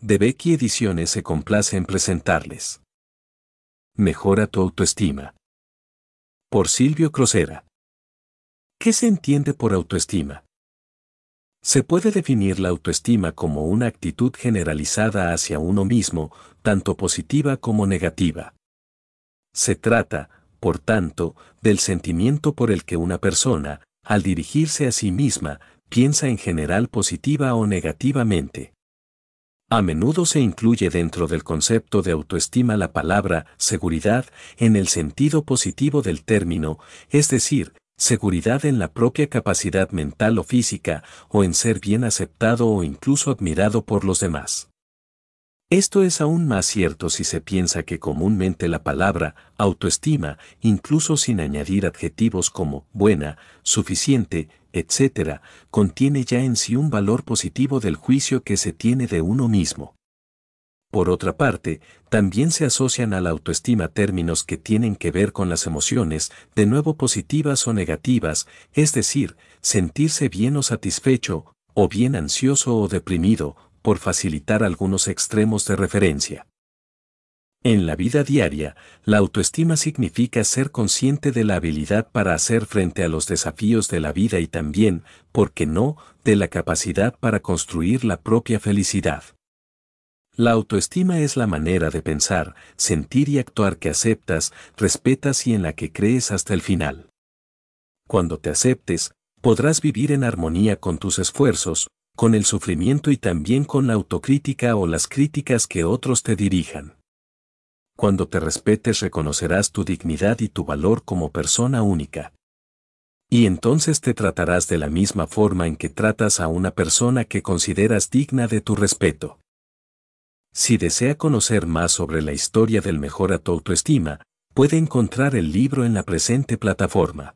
de Becky Ediciones se complace en presentarles. Mejora tu autoestima. Por Silvio Crosera. ¿Qué se entiende por autoestima? Se puede definir la autoestima como una actitud generalizada hacia uno mismo, tanto positiva como negativa. Se trata, por tanto, del sentimiento por el que una persona, al dirigirse a sí misma, piensa en general positiva o negativamente. A menudo se incluye dentro del concepto de autoestima la palabra seguridad en el sentido positivo del término, es decir, seguridad en la propia capacidad mental o física, o en ser bien aceptado o incluso admirado por los demás. Esto es aún más cierto si se piensa que comúnmente la palabra autoestima, incluso sin añadir adjetivos como buena, suficiente, etc., contiene ya en sí un valor positivo del juicio que se tiene de uno mismo. Por otra parte, también se asocian a la autoestima términos que tienen que ver con las emociones, de nuevo positivas o negativas, es decir, sentirse bien o satisfecho, o bien ansioso o deprimido, por facilitar algunos extremos de referencia. En la vida diaria, la autoestima significa ser consciente de la habilidad para hacer frente a los desafíos de la vida y también, ¿por qué no?, de la capacidad para construir la propia felicidad. La autoestima es la manera de pensar, sentir y actuar que aceptas, respetas y en la que crees hasta el final. Cuando te aceptes, podrás vivir en armonía con tus esfuerzos, con el sufrimiento y también con la autocrítica o las críticas que otros te dirijan. Cuando te respetes reconocerás tu dignidad y tu valor como persona única. Y entonces te tratarás de la misma forma en que tratas a una persona que consideras digna de tu respeto. Si desea conocer más sobre la historia del mejor a tu autoestima, puede encontrar el libro en la presente plataforma.